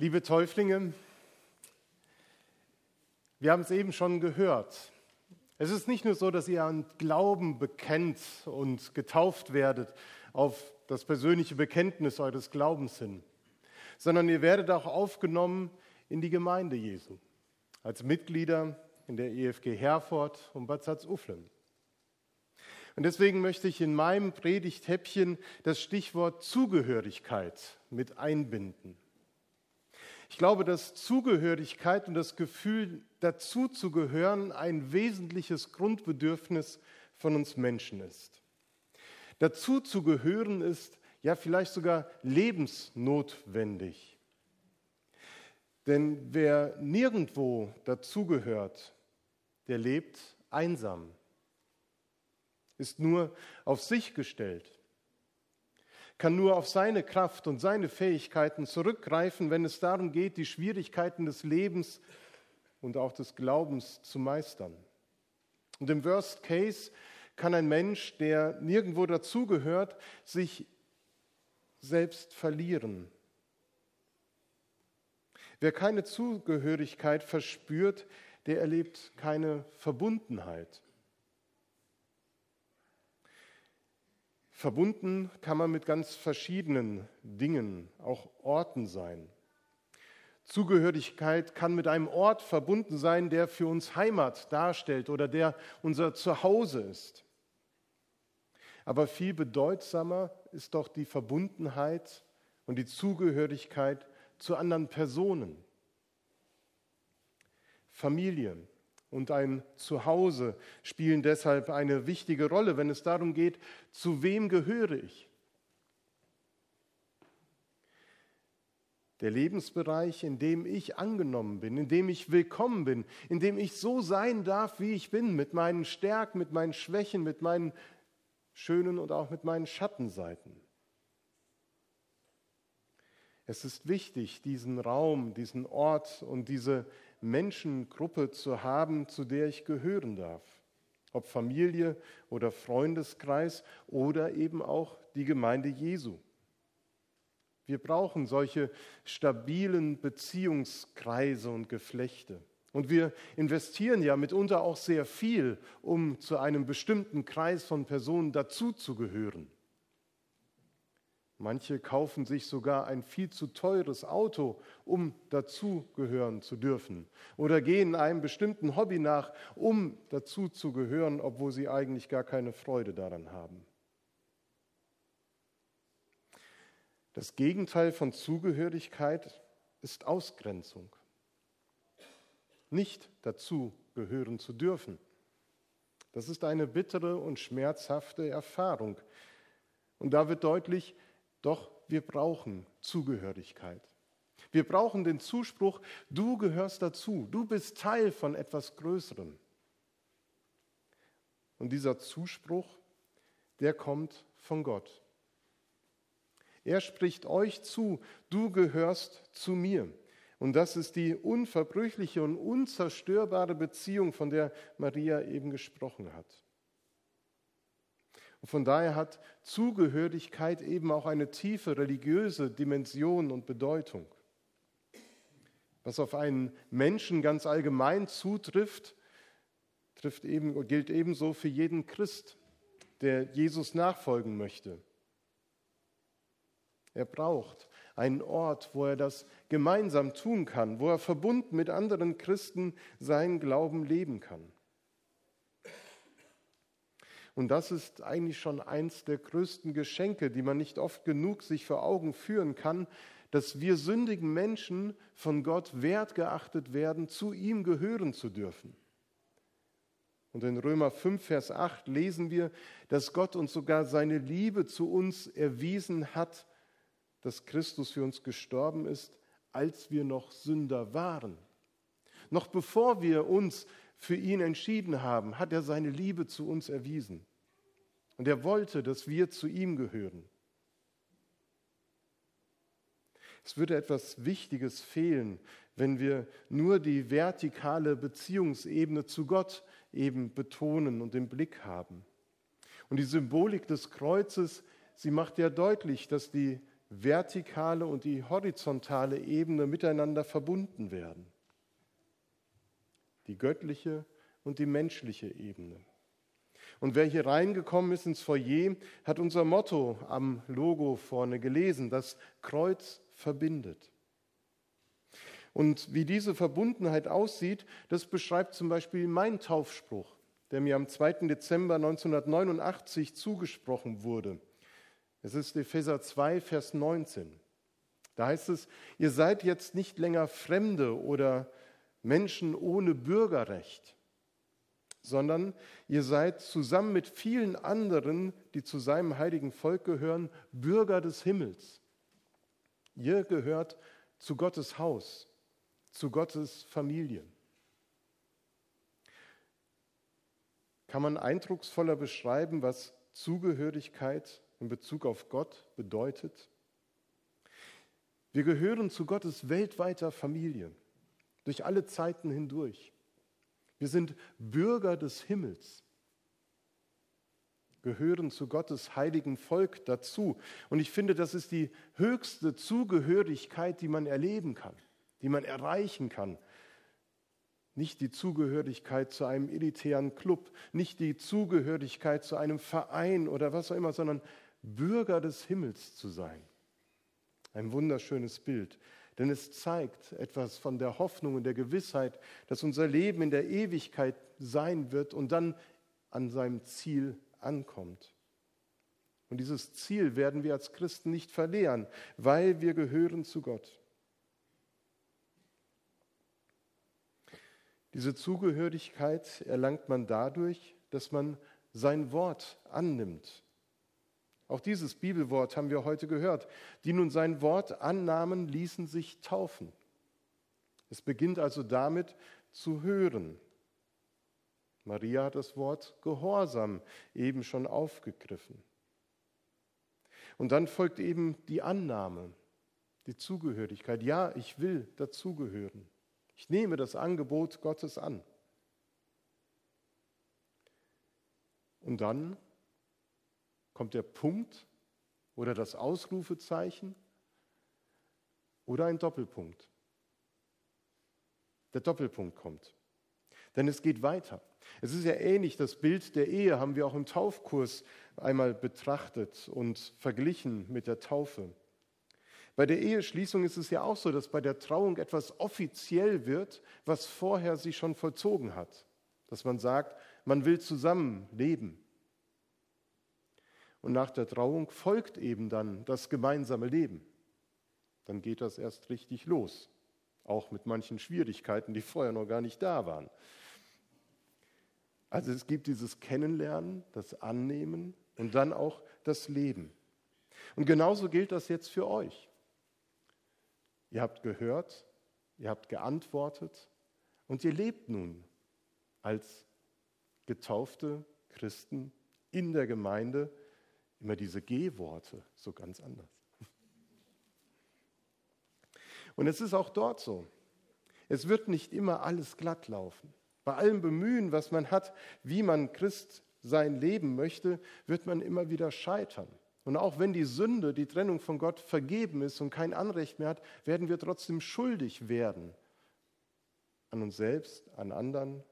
Liebe Täuflinge, wir haben es eben schon gehört. Es ist nicht nur so, dass ihr an Glauben bekennt und getauft werdet auf das persönliche Bekenntnis eures Glaubens hin, sondern ihr werdet auch aufgenommen in die Gemeinde Jesu als Mitglieder in der EFG Herford und Bad Salzuflen. Und deswegen möchte ich in meinem Predigthäppchen das Stichwort Zugehörigkeit mit einbinden. Ich glaube, dass Zugehörigkeit und das Gefühl, dazu zu gehören, ein wesentliches Grundbedürfnis von uns Menschen ist. Dazu zu gehören ist ja vielleicht sogar lebensnotwendig. Denn wer nirgendwo dazugehört, der lebt einsam, ist nur auf sich gestellt kann nur auf seine Kraft und seine Fähigkeiten zurückgreifen, wenn es darum geht, die Schwierigkeiten des Lebens und auch des Glaubens zu meistern. Und im Worst Case kann ein Mensch, der nirgendwo dazugehört, sich selbst verlieren. Wer keine Zugehörigkeit verspürt, der erlebt keine Verbundenheit. Verbunden kann man mit ganz verschiedenen Dingen, auch Orten sein. Zugehörigkeit kann mit einem Ort verbunden sein, der für uns Heimat darstellt oder der unser Zuhause ist. Aber viel bedeutsamer ist doch die Verbundenheit und die Zugehörigkeit zu anderen Personen. Familien, und ein Zuhause spielen deshalb eine wichtige Rolle, wenn es darum geht, zu wem gehöre ich. Der Lebensbereich, in dem ich angenommen bin, in dem ich willkommen bin, in dem ich so sein darf, wie ich bin, mit meinen Stärken, mit meinen Schwächen, mit meinen schönen und auch mit meinen Schattenseiten. Es ist wichtig, diesen Raum, diesen Ort und diese Menschengruppe zu haben, zu der ich gehören darf. Ob Familie oder Freundeskreis oder eben auch die Gemeinde Jesu. Wir brauchen solche stabilen Beziehungskreise und Geflechte. Und wir investieren ja mitunter auch sehr viel, um zu einem bestimmten Kreis von Personen dazuzugehören. Manche kaufen sich sogar ein viel zu teures Auto, um dazugehören zu dürfen. Oder gehen einem bestimmten Hobby nach, um dazuzugehören, obwohl sie eigentlich gar keine Freude daran haben. Das Gegenteil von Zugehörigkeit ist Ausgrenzung. Nicht dazugehören zu dürfen. Das ist eine bittere und schmerzhafte Erfahrung. Und da wird deutlich, doch wir brauchen Zugehörigkeit. Wir brauchen den Zuspruch, du gehörst dazu, du bist Teil von etwas Größerem. Und dieser Zuspruch, der kommt von Gott. Er spricht euch zu, du gehörst zu mir. Und das ist die unverbrüchliche und unzerstörbare Beziehung, von der Maria eben gesprochen hat. Und von daher hat Zugehörigkeit eben auch eine tiefe religiöse Dimension und Bedeutung. Was auf einen Menschen ganz allgemein zutrifft, trifft eben, gilt ebenso für jeden Christ, der Jesus nachfolgen möchte. Er braucht einen Ort, wo er das gemeinsam tun kann, wo er verbunden mit anderen Christen seinen Glauben leben kann. Und das ist eigentlich schon eins der größten Geschenke, die man nicht oft genug sich vor Augen führen kann, dass wir sündigen Menschen von Gott wertgeachtet werden, zu ihm gehören zu dürfen. Und in Römer 5, Vers 8 lesen wir, dass Gott uns sogar seine Liebe zu uns erwiesen hat, dass Christus für uns gestorben ist, als wir noch Sünder waren. Noch bevor wir uns für ihn entschieden haben, hat er seine Liebe zu uns erwiesen. Und er wollte, dass wir zu ihm gehören. Es würde etwas Wichtiges fehlen, wenn wir nur die vertikale Beziehungsebene zu Gott eben betonen und im Blick haben. Und die Symbolik des Kreuzes, sie macht ja deutlich, dass die vertikale und die horizontale Ebene miteinander verbunden werden. Die göttliche und die menschliche Ebene. Und wer hier reingekommen ist ins Foyer, hat unser Motto am Logo vorne gelesen, das Kreuz verbindet. Und wie diese Verbundenheit aussieht, das beschreibt zum Beispiel mein Taufspruch, der mir am 2. Dezember 1989 zugesprochen wurde. Es ist Epheser 2, Vers 19. Da heißt es, ihr seid jetzt nicht länger Fremde oder Menschen ohne Bürgerrecht, sondern ihr seid zusammen mit vielen anderen, die zu seinem heiligen Volk gehören, Bürger des Himmels. Ihr gehört zu Gottes Haus, zu Gottes Familie. Kann man eindrucksvoller beschreiben, was Zugehörigkeit in Bezug auf Gott bedeutet? Wir gehören zu Gottes weltweiter Familie, durch alle Zeiten hindurch. Wir sind Bürger des Himmels, gehören zu Gottes heiligen Volk dazu. Und ich finde, das ist die höchste Zugehörigkeit, die man erleben kann, die man erreichen kann. Nicht die Zugehörigkeit zu einem elitären Club, nicht die Zugehörigkeit zu einem Verein oder was auch immer, sondern Bürger des Himmels zu sein. Ein wunderschönes Bild. Denn es zeigt etwas von der Hoffnung und der Gewissheit, dass unser Leben in der Ewigkeit sein wird und dann an seinem Ziel ankommt. Und dieses Ziel werden wir als Christen nicht verlieren, weil wir gehören zu Gott. Diese Zugehörigkeit erlangt man dadurch, dass man sein Wort annimmt auch dieses Bibelwort haben wir heute gehört. Die nun sein Wort annahmen, ließen sich taufen. Es beginnt also damit zu hören. Maria hat das Wort Gehorsam eben schon aufgegriffen. Und dann folgt eben die Annahme, die Zugehörigkeit. Ja, ich will dazugehören. Ich nehme das Angebot Gottes an. Und dann Kommt der Punkt oder das Ausrufezeichen oder ein Doppelpunkt? Der Doppelpunkt kommt. Denn es geht weiter. Es ist ja ähnlich, das Bild der Ehe haben wir auch im Taufkurs einmal betrachtet und verglichen mit der Taufe. Bei der Eheschließung ist es ja auch so, dass bei der Trauung etwas offiziell wird, was vorher sich schon vollzogen hat. Dass man sagt, man will zusammen leben. Und nach der Trauung folgt eben dann das gemeinsame Leben. Dann geht das erst richtig los, auch mit manchen Schwierigkeiten, die vorher noch gar nicht da waren. Also es gibt dieses Kennenlernen, das Annehmen und dann auch das Leben. Und genauso gilt das jetzt für euch. Ihr habt gehört, ihr habt geantwortet und ihr lebt nun als getaufte Christen in der Gemeinde immer diese G-Worte so ganz anders. Und es ist auch dort so. Es wird nicht immer alles glatt laufen. Bei allem Bemühen, was man hat, wie man Christ sein Leben möchte, wird man immer wieder scheitern. Und auch wenn die Sünde, die Trennung von Gott vergeben ist und kein Anrecht mehr hat, werden wir trotzdem schuldig werden. An uns selbst, an anderen,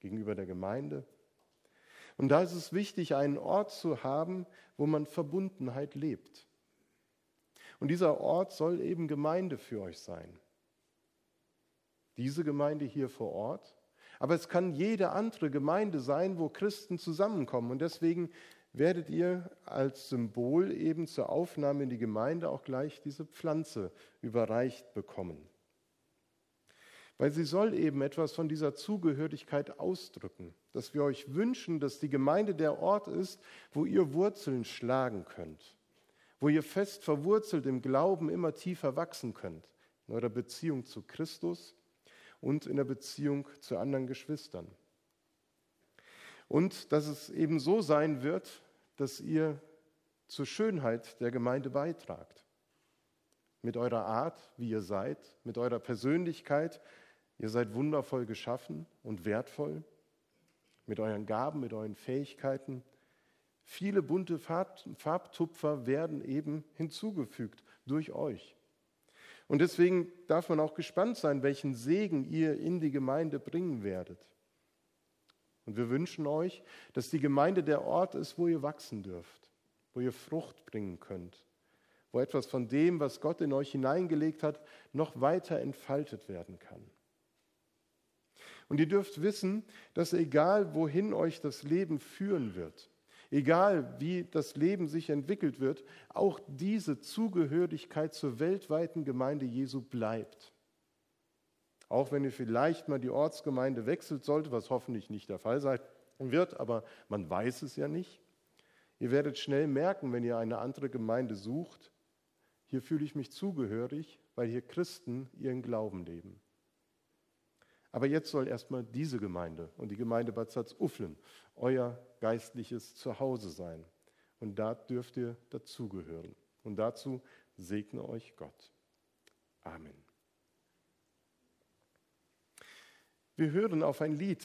gegenüber der Gemeinde. Und da ist es wichtig, einen Ort zu haben, wo man Verbundenheit lebt. Und dieser Ort soll eben Gemeinde für euch sein. Diese Gemeinde hier vor Ort. Aber es kann jede andere Gemeinde sein, wo Christen zusammenkommen. Und deswegen werdet ihr als Symbol eben zur Aufnahme in die Gemeinde auch gleich diese Pflanze überreicht bekommen. Weil sie soll eben etwas von dieser Zugehörigkeit ausdrücken dass wir euch wünschen, dass die Gemeinde der Ort ist, wo ihr Wurzeln schlagen könnt, wo ihr fest verwurzelt im Glauben immer tiefer wachsen könnt, in eurer Beziehung zu Christus und in der Beziehung zu anderen Geschwistern. Und dass es eben so sein wird, dass ihr zur Schönheit der Gemeinde beitragt. Mit eurer Art, wie ihr seid, mit eurer Persönlichkeit. Ihr seid wundervoll geschaffen und wertvoll mit euren Gaben, mit euren Fähigkeiten, Viele bunte Farbtupfer werden eben hinzugefügt durch euch. Und deswegen darf man auch gespannt sein, welchen Segen ihr in die Gemeinde bringen werdet. Und wir wünschen euch, dass die Gemeinde der Ort ist, wo ihr wachsen dürft, wo ihr Frucht bringen könnt, wo etwas von dem, was Gott in euch hineingelegt hat, noch weiter entfaltet werden kann. Und ihr dürft wissen, dass egal wohin euch das Leben führen wird, egal wie das Leben sich entwickelt wird, auch diese Zugehörigkeit zur weltweiten Gemeinde Jesu bleibt. Auch wenn ihr vielleicht mal die Ortsgemeinde wechselt sollte, was hoffentlich nicht der Fall sein wird, aber man weiß es ja nicht. Ihr werdet schnell merken, wenn ihr eine andere Gemeinde sucht, hier fühle ich mich zugehörig, weil hier Christen ihren Glauben leben. Aber jetzt soll erstmal diese Gemeinde und die Gemeinde Bad Salzuflen euer geistliches Zuhause sein. Und da dürft ihr dazugehören. Und dazu segne euch Gott. Amen. Wir hören auf ein Lied.